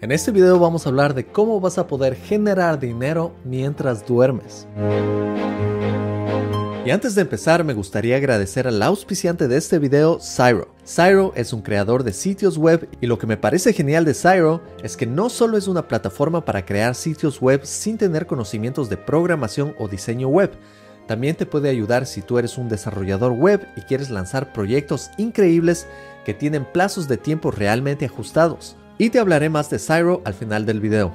En este video vamos a hablar de cómo vas a poder generar dinero mientras duermes. Y antes de empezar me gustaría agradecer al auspiciante de este video, Cyro. Cyro es un creador de sitios web y lo que me parece genial de Cyro es que no solo es una plataforma para crear sitios web sin tener conocimientos de programación o diseño web, también te puede ayudar si tú eres un desarrollador web y quieres lanzar proyectos increíbles que tienen plazos de tiempo realmente ajustados. Y te hablaré más de Cyro al final del video.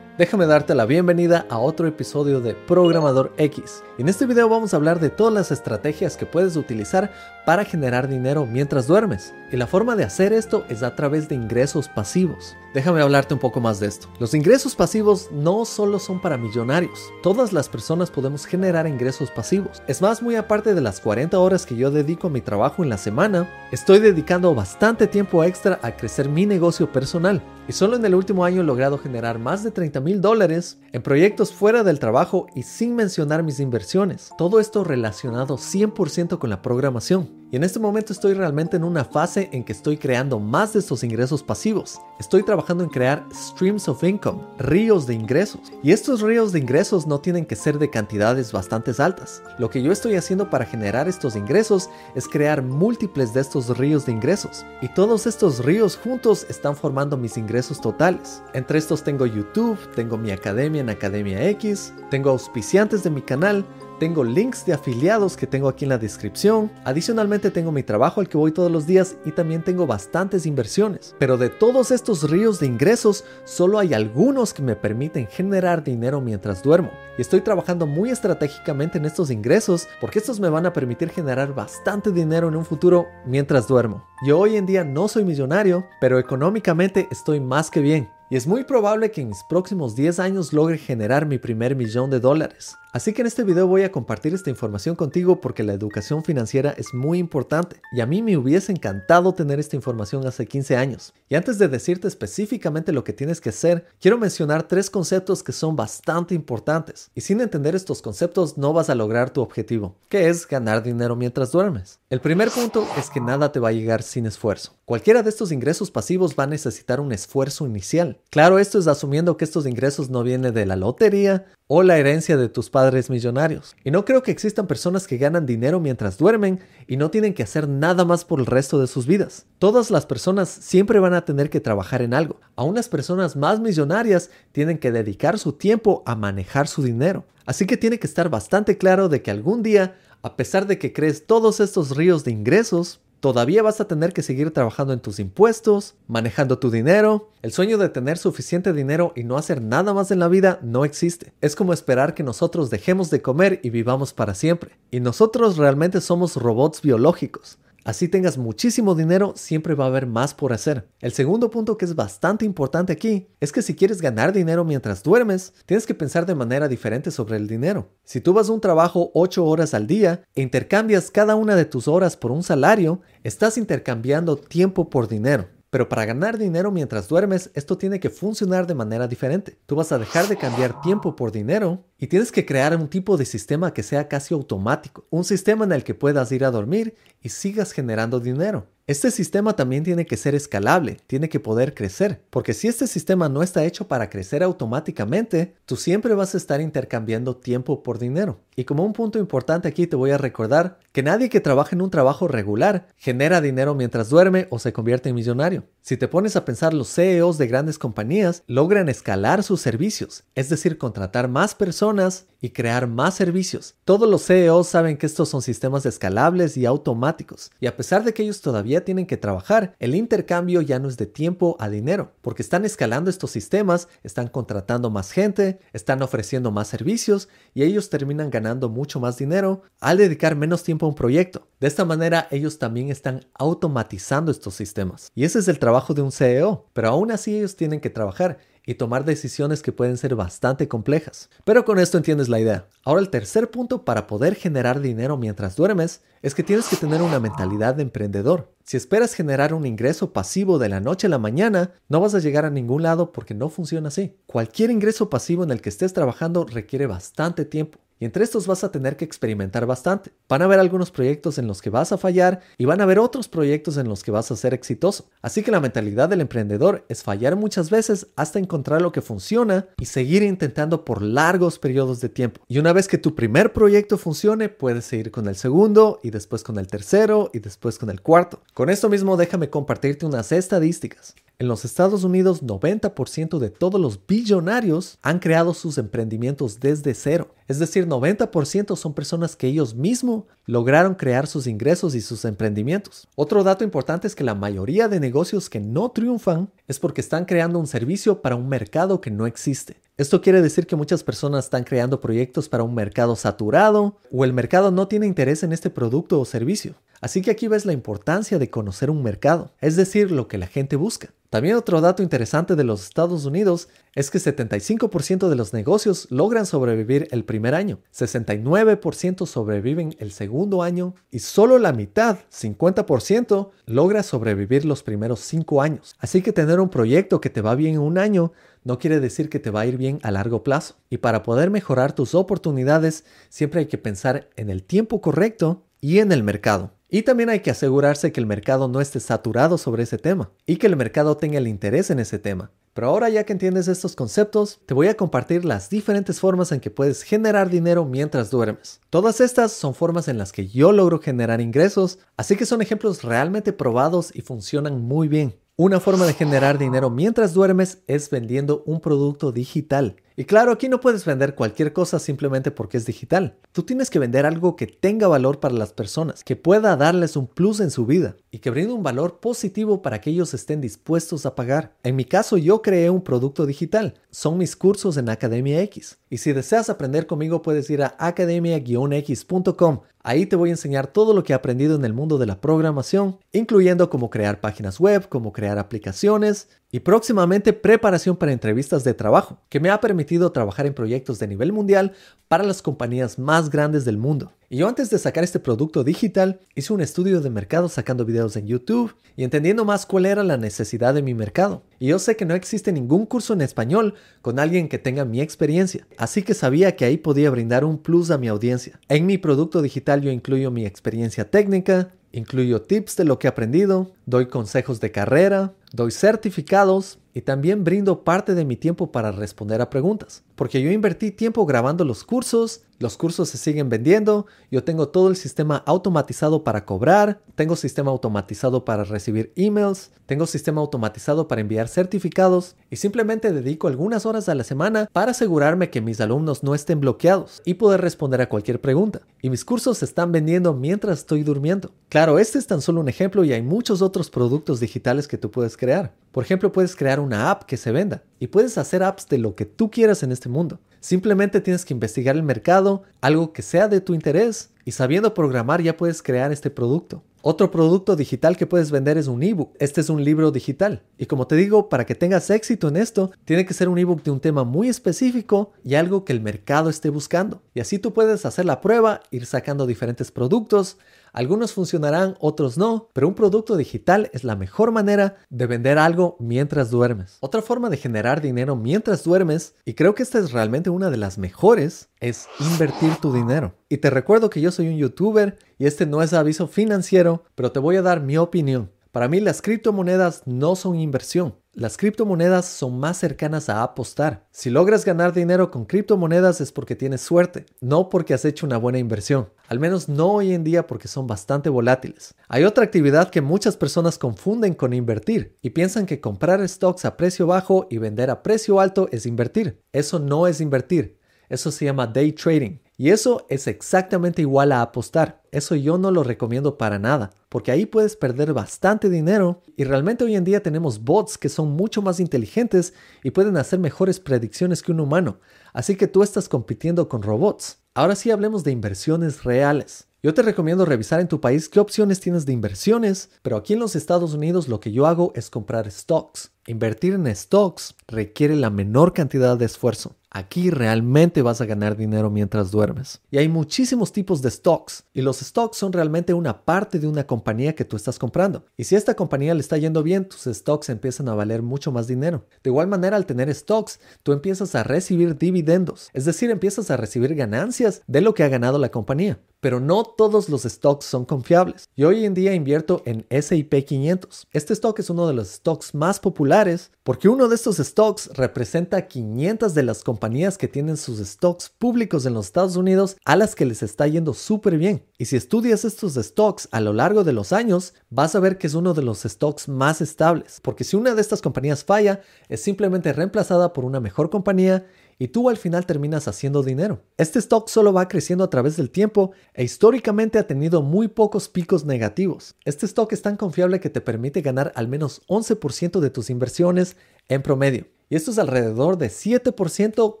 Déjame darte la bienvenida a otro episodio de Programador X. En este video vamos a hablar de todas las estrategias que puedes utilizar para generar dinero mientras duermes. Y la forma de hacer esto es a través de ingresos pasivos. Déjame hablarte un poco más de esto. Los ingresos pasivos no solo son para millonarios. Todas las personas podemos generar ingresos pasivos. Es más, muy aparte de las 40 horas que yo dedico a mi trabajo en la semana, estoy dedicando bastante tiempo extra a crecer mi negocio personal. Y solo en el último año he logrado generar más de 30 mil dólares en proyectos fuera del trabajo y sin mencionar mis inversiones. Todo esto relacionado 100% con la programación. Y en este momento estoy realmente en una fase en que estoy creando más de estos ingresos pasivos. Estoy trabajando en crear streams of income, ríos de ingresos. Y estos ríos de ingresos no tienen que ser de cantidades bastante altas. Lo que yo estoy haciendo para generar estos ingresos es crear múltiples de estos ríos de ingresos. Y todos estos ríos juntos están formando mis ingresos totales. Entre estos tengo YouTube, tengo mi academia en Academia X, tengo auspiciantes de mi canal, tengo links de afiliados que tengo aquí en la descripción. Adicionalmente tengo mi trabajo al que voy todos los días y también tengo bastantes inversiones. Pero de todos estos ríos de ingresos, solo hay algunos que me permiten generar dinero mientras duermo. Y estoy trabajando muy estratégicamente en estos ingresos porque estos me van a permitir generar bastante dinero en un futuro mientras duermo. Yo hoy en día no soy millonario, pero económicamente estoy más que bien. Y es muy probable que en mis próximos 10 años logre generar mi primer millón de dólares. Así que en este video voy a compartir esta información contigo porque la educación financiera es muy importante y a mí me hubiese encantado tener esta información hace 15 años. Y antes de decirte específicamente lo que tienes que hacer, quiero mencionar tres conceptos que son bastante importantes. Y sin entender estos conceptos no vas a lograr tu objetivo, que es ganar dinero mientras duermes. El primer punto es que nada te va a llegar sin esfuerzo. Cualquiera de estos ingresos pasivos va a necesitar un esfuerzo inicial. Claro, esto es asumiendo que estos ingresos no vienen de la lotería o la herencia de tus padres millonarios. Y no creo que existan personas que ganan dinero mientras duermen y no tienen que hacer nada más por el resto de sus vidas. Todas las personas siempre van a tener que trabajar en algo. Aún las personas más millonarias tienen que dedicar su tiempo a manejar su dinero. Así que tiene que estar bastante claro de que algún día, a pesar de que crees todos estos ríos de ingresos, todavía vas a tener que seguir trabajando en tus impuestos, manejando tu dinero. El sueño de tener suficiente dinero y no hacer nada más en la vida no existe. Es como esperar que nosotros dejemos de comer y vivamos para siempre. Y nosotros realmente somos robots biológicos. Así tengas muchísimo dinero, siempre va a haber más por hacer. El segundo punto que es bastante importante aquí es que si quieres ganar dinero mientras duermes, tienes que pensar de manera diferente sobre el dinero. Si tú vas a un trabajo 8 horas al día e intercambias cada una de tus horas por un salario, estás intercambiando tiempo por dinero. Pero para ganar dinero mientras duermes, esto tiene que funcionar de manera diferente. Tú vas a dejar de cambiar tiempo por dinero y tienes que crear un tipo de sistema que sea casi automático. Un sistema en el que puedas ir a dormir y sigas generando dinero. Este sistema también tiene que ser escalable, tiene que poder crecer, porque si este sistema no está hecho para crecer automáticamente, tú siempre vas a estar intercambiando tiempo por dinero. Y como un punto importante aquí te voy a recordar que nadie que trabaja en un trabajo regular genera dinero mientras duerme o se convierte en millonario. Si te pones a pensar, los CEOs de grandes compañías logran escalar sus servicios, es decir, contratar más personas y crear más servicios. Todos los CEOs saben que estos son sistemas escalables y automáticos, y a pesar de que ellos todavía tienen que trabajar, el intercambio ya no es de tiempo a dinero, porque están escalando estos sistemas, están contratando más gente, están ofreciendo más servicios, y ellos terminan ganando mucho más dinero al dedicar menos tiempo a un proyecto. De esta manera, ellos también están automatizando estos sistemas. Y ese es el trabajo de un CEO, pero aún así ellos tienen que trabajar y tomar decisiones que pueden ser bastante complejas. Pero con esto entiendes la idea. Ahora el tercer punto para poder generar dinero mientras duermes es que tienes que tener una mentalidad de emprendedor. Si esperas generar un ingreso pasivo de la noche a la mañana, no vas a llegar a ningún lado porque no funciona así. Cualquier ingreso pasivo en el que estés trabajando requiere bastante tiempo. Y entre estos vas a tener que experimentar bastante. Van a haber algunos proyectos en los que vas a fallar y van a haber otros proyectos en los que vas a ser exitoso. Así que la mentalidad del emprendedor es fallar muchas veces hasta encontrar lo que funciona y seguir intentando por largos periodos de tiempo. Y una vez que tu primer proyecto funcione, puedes seguir con el segundo y después con el tercero y después con el cuarto. Con esto mismo déjame compartirte unas estadísticas. En los Estados Unidos, 90% de todos los billonarios han creado sus emprendimientos desde cero. Es decir, 90% son personas que ellos mismos lograron crear sus ingresos y sus emprendimientos. Otro dato importante es que la mayoría de negocios que no triunfan es porque están creando un servicio para un mercado que no existe. Esto quiere decir que muchas personas están creando proyectos para un mercado saturado o el mercado no tiene interés en este producto o servicio. Así que aquí ves la importancia de conocer un mercado, es decir, lo que la gente busca. También otro dato interesante de los Estados Unidos es que 75% de los negocios logran sobrevivir el primer año, 69% sobreviven el segundo año y solo la mitad, 50%, logra sobrevivir los primeros 5 años. Así que tener un proyecto que te va bien en un año no quiere decir que te va a ir bien a largo plazo. Y para poder mejorar tus oportunidades, siempre hay que pensar en el tiempo correcto y en el mercado. Y también hay que asegurarse que el mercado no esté saturado sobre ese tema y que el mercado tenga el interés en ese tema. Pero ahora ya que entiendes estos conceptos, te voy a compartir las diferentes formas en que puedes generar dinero mientras duermes. Todas estas son formas en las que yo logro generar ingresos, así que son ejemplos realmente probados y funcionan muy bien. Una forma de generar dinero mientras duermes es vendiendo un producto digital. Y claro, aquí no puedes vender cualquier cosa simplemente porque es digital. Tú tienes que vender algo que tenga valor para las personas, que pueda darles un plus en su vida y que brinde un valor positivo para que ellos estén dispuestos a pagar. En mi caso, yo creé un producto digital. Son mis cursos en Academia X. Y si deseas aprender conmigo, puedes ir a academia-x.com. Ahí te voy a enseñar todo lo que he aprendido en el mundo de la programación, incluyendo cómo crear páginas web, cómo crear aplicaciones, y próximamente preparación para entrevistas de trabajo, que me ha permitido trabajar en proyectos de nivel mundial para las compañías más grandes del mundo. Y yo antes de sacar este producto digital, hice un estudio de mercado sacando videos en YouTube y entendiendo más cuál era la necesidad de mi mercado. Y yo sé que no existe ningún curso en español con alguien que tenga mi experiencia, así que sabía que ahí podía brindar un plus a mi audiencia. En mi producto digital yo incluyo mi experiencia técnica, Incluyo tips de lo que he aprendido, doy consejos de carrera, doy certificados y también brindo parte de mi tiempo para responder a preguntas. Porque yo invertí tiempo grabando los cursos, los cursos se siguen vendiendo, yo tengo todo el sistema automatizado para cobrar, tengo sistema automatizado para recibir emails, tengo sistema automatizado para enviar certificados y simplemente dedico algunas horas a la semana para asegurarme que mis alumnos no estén bloqueados y poder responder a cualquier pregunta. Y mis cursos se están vendiendo mientras estoy durmiendo. Claro, este es tan solo un ejemplo y hay muchos otros productos digitales que tú puedes crear. Por ejemplo, puedes crear una app que se venda y puedes hacer apps de lo que tú quieras en este mundo. Simplemente tienes que investigar el mercado, algo que sea de tu interés y sabiendo programar ya puedes crear este producto. Otro producto digital que puedes vender es un ebook. Este es un libro digital. Y como te digo, para que tengas éxito en esto, tiene que ser un ebook de un tema muy específico y algo que el mercado esté buscando. Y así tú puedes hacer la prueba, ir sacando diferentes productos. Algunos funcionarán, otros no, pero un producto digital es la mejor manera de vender algo mientras duermes. Otra forma de generar dinero mientras duermes, y creo que esta es realmente una de las mejores, es invertir tu dinero. Y te recuerdo que yo soy un youtuber y este no es aviso financiero, pero te voy a dar mi opinión. Para mí las criptomonedas no son inversión. Las criptomonedas son más cercanas a apostar. Si logras ganar dinero con criptomonedas es porque tienes suerte, no porque has hecho una buena inversión. Al menos no hoy en día porque son bastante volátiles. Hay otra actividad que muchas personas confunden con invertir y piensan que comprar stocks a precio bajo y vender a precio alto es invertir. Eso no es invertir. Eso se llama day trading. Y eso es exactamente igual a apostar. Eso yo no lo recomiendo para nada, porque ahí puedes perder bastante dinero y realmente hoy en día tenemos bots que son mucho más inteligentes y pueden hacer mejores predicciones que un humano. Así que tú estás compitiendo con robots. Ahora sí hablemos de inversiones reales. Yo te recomiendo revisar en tu país qué opciones tienes de inversiones, pero aquí en los Estados Unidos lo que yo hago es comprar stocks. Invertir en stocks requiere la menor cantidad de esfuerzo. Aquí realmente vas a ganar dinero mientras duermes. Y hay muchísimos tipos de stocks y los stocks son realmente una parte de una compañía que tú estás comprando. Y si a esta compañía le está yendo bien, tus stocks empiezan a valer mucho más dinero. De igual manera, al tener stocks, tú empiezas a recibir dividendos, es decir, empiezas a recibir ganancias de lo que ha ganado la compañía pero no todos los stocks son confiables. Yo hoy en día invierto en SIP 500. Este stock es uno de los stocks más populares porque uno de estos stocks representa 500 de las compañías que tienen sus stocks públicos en los Estados Unidos a las que les está yendo súper bien. Y si estudias estos stocks a lo largo de los años, vas a ver que es uno de los stocks más estables, porque si una de estas compañías falla, es simplemente reemplazada por una mejor compañía y tú al final terminas haciendo dinero. Este stock solo va creciendo a través del tiempo e históricamente ha tenido muy pocos picos negativos. Este stock es tan confiable que te permite ganar al menos 11% de tus inversiones en promedio. Y esto es alrededor de 7%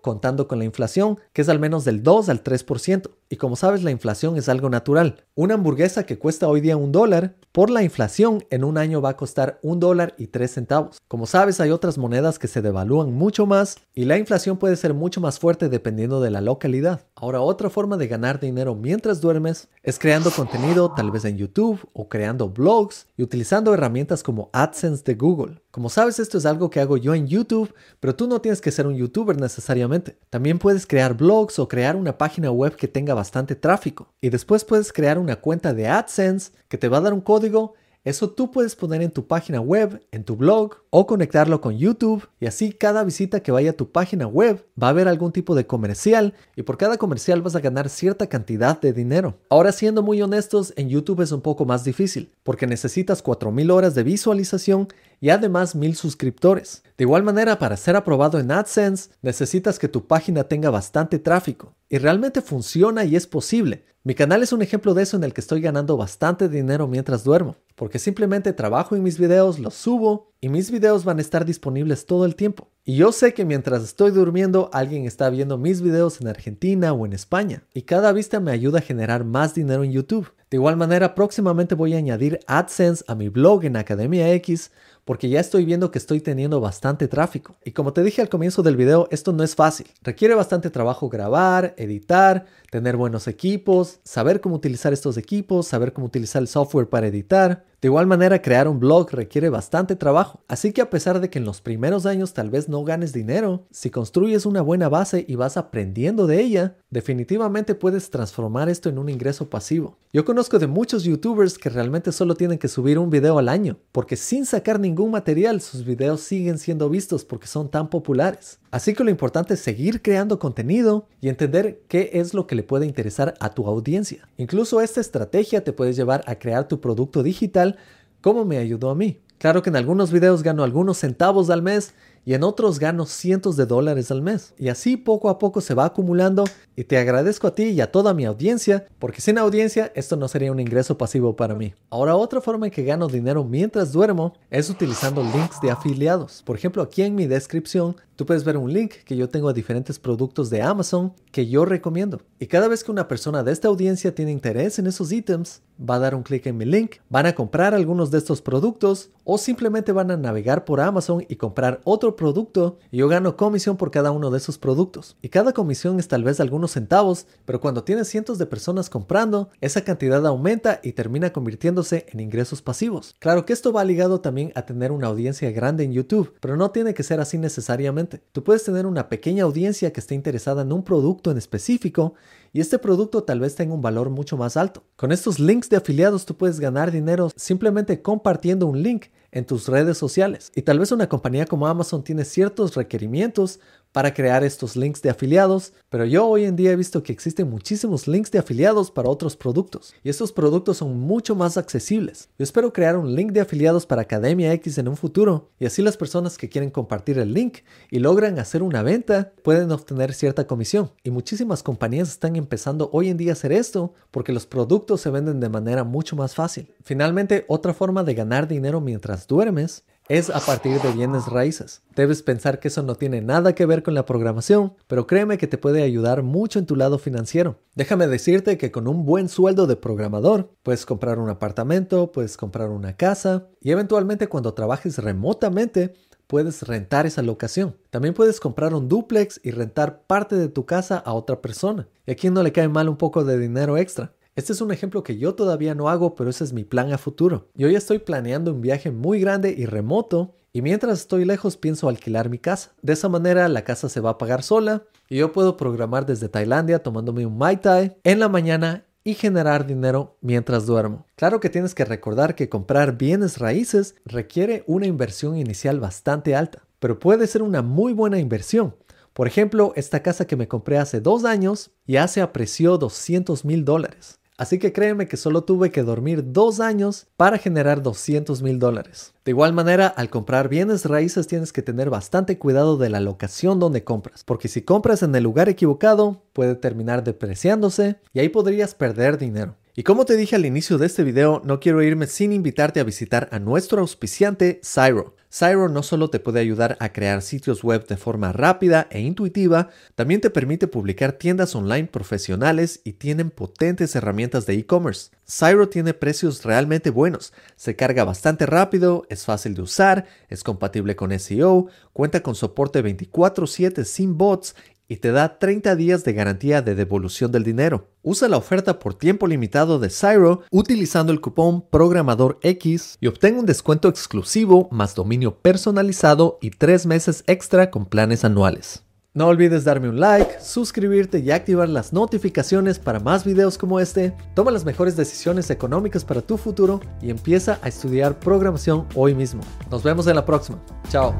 contando con la inflación, que es al menos del 2 al 3%. Y como sabes, la inflación es algo natural. Una hamburguesa que cuesta hoy día un dólar, por la inflación en un año va a costar un dólar y tres centavos. Como sabes, hay otras monedas que se devalúan mucho más y la inflación puede ser mucho más fuerte dependiendo de la localidad. Ahora, otra forma de ganar dinero mientras duermes es creando contenido tal vez en YouTube o creando blogs y utilizando herramientas como AdSense de Google. Como sabes, esto es algo que hago yo en YouTube, pero tú no tienes que ser un youtuber necesariamente. También puedes crear blogs o crear una página web que tenga bastante tráfico. Y después puedes crear una cuenta de AdSense que te va a dar un código eso tú puedes poner en tu página web, en tu blog o conectarlo con YouTube y así cada visita que vaya a tu página web va a haber algún tipo de comercial y por cada comercial vas a ganar cierta cantidad de dinero. Ahora siendo muy honestos, en YouTube es un poco más difícil porque necesitas 4000 horas de visualización y además 1000 suscriptores. De igual manera, para ser aprobado en AdSense, necesitas que tu página tenga bastante tráfico. Y realmente funciona y es posible. Mi canal es un ejemplo de eso en el que estoy ganando bastante dinero mientras duermo, porque simplemente trabajo en mis videos, los subo y mis videos van a estar disponibles todo el tiempo. Y yo sé que mientras estoy durmiendo alguien está viendo mis videos en Argentina o en España, y cada vista me ayuda a generar más dinero en YouTube. De igual manera, próximamente voy a añadir AdSense a mi blog en Academia X porque ya estoy viendo que estoy teniendo bastante tráfico. Y como te dije al comienzo del video, esto no es fácil. Requiere bastante trabajo grabar, editar, tener buenos equipos, saber cómo utilizar estos equipos, saber cómo utilizar el software para editar. De igual manera, crear un blog requiere bastante trabajo, así que a pesar de que en los primeros años tal vez no ganes dinero, si construyes una buena base y vas aprendiendo de ella, definitivamente puedes transformar esto en un ingreso pasivo. Yo conozco de muchos youtubers que realmente solo tienen que subir un video al año, porque sin sacar ningún material sus videos siguen siendo vistos porque son tan populares. Así que lo importante es seguir creando contenido y entender qué es lo que le puede interesar a tu audiencia. Incluso esta estrategia te puede llevar a crear tu producto digital como me ayudó a mí. Claro que en algunos videos gano algunos centavos al mes y en otros gano cientos de dólares al mes. Y así poco a poco se va acumulando y te agradezco a ti y a toda mi audiencia, porque sin audiencia esto no sería un ingreso pasivo para mí. Ahora otra forma en que gano dinero mientras duermo es utilizando links de afiliados. Por ejemplo, aquí en mi descripción tú puedes ver un link que yo tengo a diferentes productos de Amazon que yo recomiendo. Y cada vez que una persona de esta audiencia tiene interés en esos ítems, va a dar un clic en mi link, van a comprar algunos de estos productos o simplemente van a navegar por Amazon y comprar otro producto y yo gano comisión por cada uno de esos productos. Y cada comisión es tal vez algunos centavos, pero cuando tienes cientos de personas comprando, esa cantidad aumenta y termina convirtiéndose en ingresos pasivos. Claro que esto va ligado a tener una audiencia grande en YouTube, pero no tiene que ser así necesariamente. Tú puedes tener una pequeña audiencia que esté interesada en un producto en específico y este producto tal vez tenga un valor mucho más alto. Con estos links de afiliados tú puedes ganar dinero simplemente compartiendo un link en tus redes sociales. Y tal vez una compañía como Amazon tiene ciertos requerimientos para crear estos links de afiliados, pero yo hoy en día he visto que existen muchísimos links de afiliados para otros productos y estos productos son mucho más accesibles. Yo espero crear un link de afiliados para Academia X en un futuro y así las personas que quieren compartir el link y logran hacer una venta pueden obtener cierta comisión. Y muchísimas compañías están empezando hoy en día a hacer esto porque los productos se venden de manera mucho más fácil. Finalmente, otra forma de ganar dinero mientras duermes es a partir de bienes raíces. Debes pensar que eso no tiene nada que ver con la programación, pero créeme que te puede ayudar mucho en tu lado financiero. Déjame decirte que con un buen sueldo de programador puedes comprar un apartamento, puedes comprar una casa y eventualmente cuando trabajes remotamente puedes rentar esa locación. También puedes comprar un duplex y rentar parte de tu casa a otra persona. ¿Y a quién no le cae mal un poco de dinero extra? Este es un ejemplo que yo todavía no hago, pero ese es mi plan a futuro. Yo ya estoy planeando un viaje muy grande y remoto y mientras estoy lejos pienso alquilar mi casa. De esa manera la casa se va a pagar sola y yo puedo programar desde Tailandia tomándome un Mai Tai en la mañana y generar dinero mientras duermo. Claro que tienes que recordar que comprar bienes raíces requiere una inversión inicial bastante alta, pero puede ser una muy buena inversión. Por ejemplo, esta casa que me compré hace dos años ya se apreció 200 mil dólares. Así que créeme que solo tuve que dormir dos años para generar 200 mil dólares. De igual manera, al comprar bienes raíces tienes que tener bastante cuidado de la locación donde compras, porque si compras en el lugar equivocado, puede terminar depreciándose y ahí podrías perder dinero. Y como te dije al inicio de este video, no quiero irme sin invitarte a visitar a nuestro auspiciante Cyro. Cyro no solo te puede ayudar a crear sitios web de forma rápida e intuitiva, también te permite publicar tiendas online profesionales y tienen potentes herramientas de e-commerce. Cyro tiene precios realmente buenos, se carga bastante rápido, es fácil de usar, es compatible con SEO, cuenta con soporte 24/7 sin bots y te da 30 días de garantía de devolución del dinero. Usa la oferta por tiempo limitado de Cyro utilizando el cupón Programador X y obtén un descuento exclusivo más dominio personalizado y 3 meses extra con planes anuales. No olvides darme un like, suscribirte y activar las notificaciones para más videos como este. Toma las mejores decisiones económicas para tu futuro y empieza a estudiar programación hoy mismo. Nos vemos en la próxima. Chao.